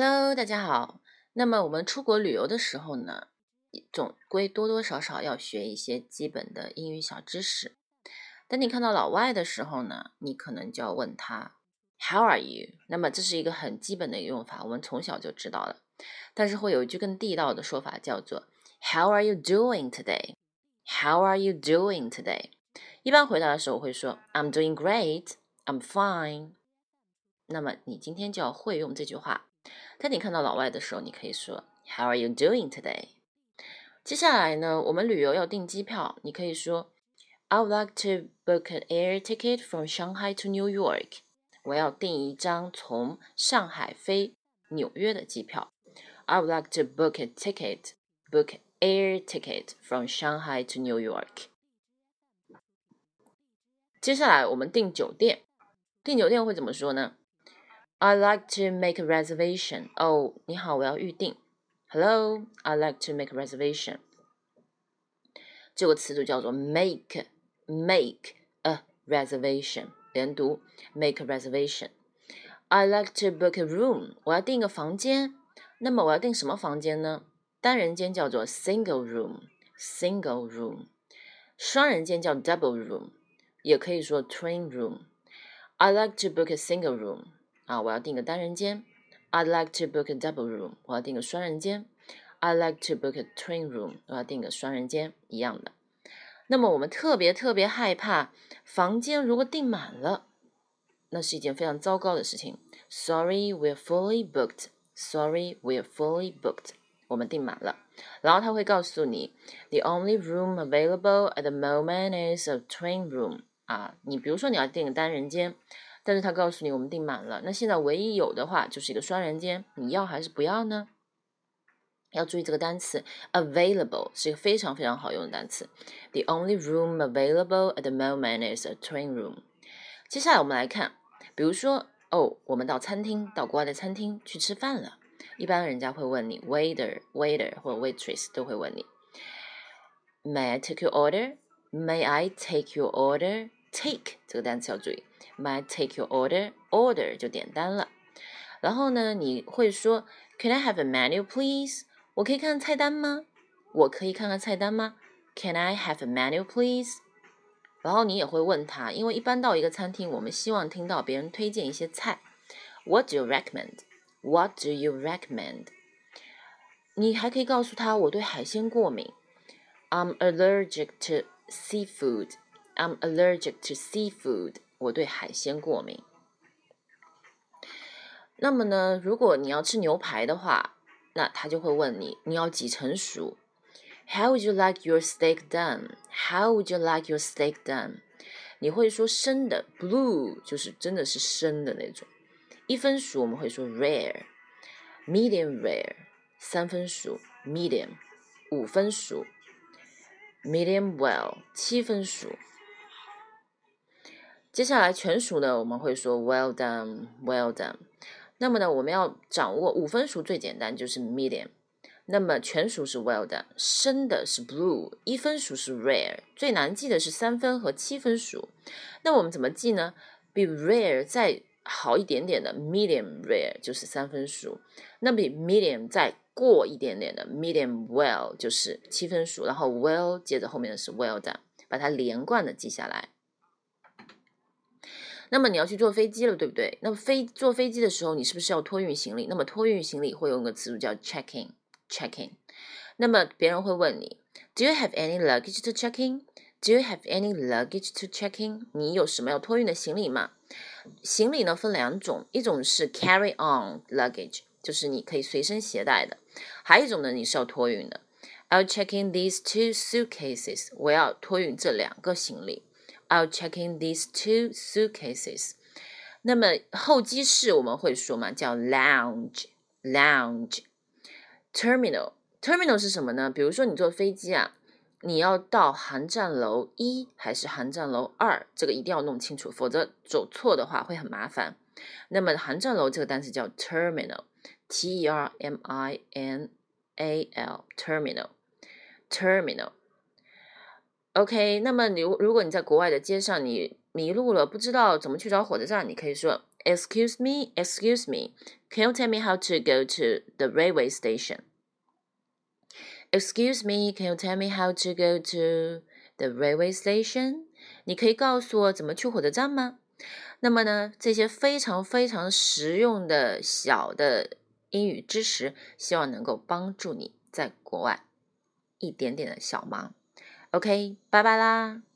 Hello，大家好。那么我们出国旅游的时候呢，总归多多少少要学一些基本的英语小知识。当你看到老外的时候呢，你可能就要问他 How are you？那么这是一个很基本的一个用法，我们从小就知道了。但是会有一句更地道的说法，叫做 How are you doing today？How are you doing today？一般回答的时候会说 I'm doing great，I'm fine。那么你今天就要会用这句话。当你看到老外的时候，你可以说 How are you doing today？接下来呢，我们旅游要订机票，你可以说 I would like to book an air ticket from Shanghai to New York。我要订一张从上海飞纽约的机票。I would like to book a ticket, book air ticket from Shanghai to New York。接下来我们订酒店，订酒店会怎么说呢 ？I'd like to make a reservation. 哦，你好，我要预定。Hello, I'd like to make a reservation. 这个词组叫做 make make a reservation，连读 make a reservation. I'd like to book a room. 我要订一个房间。那么我要订什么房间呢？单人间叫做 single room single room，双人间叫 double room，也可以说 twin room. I'd like to book a single room. 啊，我要订个单人间。I'd like to book a double room。我要订个双人间。I'd like to book a twin room。我要订个双人间，一样的。那么我们特别特别害怕房间如果订满了，那是一件非常糟糕的事情。Sorry, we're fully booked. Sorry, we're fully booked. 我们订满了。然后他会告诉你，The only room available at the moment is a twin room。啊，你比如说你要订个单人间。但是他告诉你我们订满了，那现在唯一有的话就是一个双人间，你要还是不要呢？要注意这个单词 available 是一个非常非常好用的单词。The only room available at the moment is a twin room。接下来我们来看，比如说哦，我们到餐厅，到国外的餐厅去吃饭了，一般人家会问你 waiter waiter 或 waitress 都会问你，May I take your order？May I take your order？order？Take 这个单词要注意。Might take your order. Order 就点单了。然后呢，你会说，Can I have a menu, please？我可以看看菜单吗？我可以看看菜单吗？Can I have a menu, please？然后你也会问他，因为一般到一个餐厅，我们希望听到别人推荐一些菜。What do you recommend? What do you recommend? 你还可以告诉他，我对海鲜过敏。I'm allergic to seafood. I'm allergic to seafood. 我对海鲜过敏。那么呢，如果你要吃牛排的话，那他就会问你，你要几成熟？How would you like your steak done? How would you like your steak done? 你会说生的，blue 就是真的是生的那种。一分熟我们会说 rare，medium rare，三分熟 medium，五分熟 medium well，七分熟。 接下来全熟呢，我们会说 well done，well done。那么呢，我们要掌握五分熟最简单就是 medium。那么全熟是 well done，生的是 blue，一分熟是 rare。最难记的是三分和七分熟。那我们怎么记呢？比 rare 再好一点点的 medium rare 就是三分熟。那比 medium 再过一点点的 medium well 就是七分熟。然后 well 接着后面的是 well done，把它连贯的记下来。那么你要去坐飞机了，对不对？那么飞坐飞机的时候，你是不是要托运行李？那么托运行李会用个词组叫 check in，check in。那么别人会问你，Do you have any luggage to check in？Do you have any luggage to check in？你有什么要托运的行李吗？行李呢分两种，一种是 carry on luggage，就是你可以随身携带的；还有一种呢，你是要托运的。I'll check in these two suitcases。我要托运这两个行李。I'll check in these two suitcases。那么候机室我们会说嘛，叫 lounge，lounge。terminal，terminal 是什么呢？比如说你坐飞机啊，你要到航站楼一还是航站楼二，这个一定要弄清楚，否则走错的话会很麻烦。那么航站楼这个单词叫 terminal，T E R M I N A L，terminal，terminal。OK，那么你如果你在国外的街上你迷路了，不知道怎么去找火车站，你可以说 Excuse me, excuse me. Can you tell me how to go to the railway station? Excuse me, can you tell me how to go to the railway station? 你可以告诉我怎么去火车站吗？那么呢，这些非常非常实用的小的英语知识，希望能够帮助你在国外一点点的小忙。OK，拜拜啦。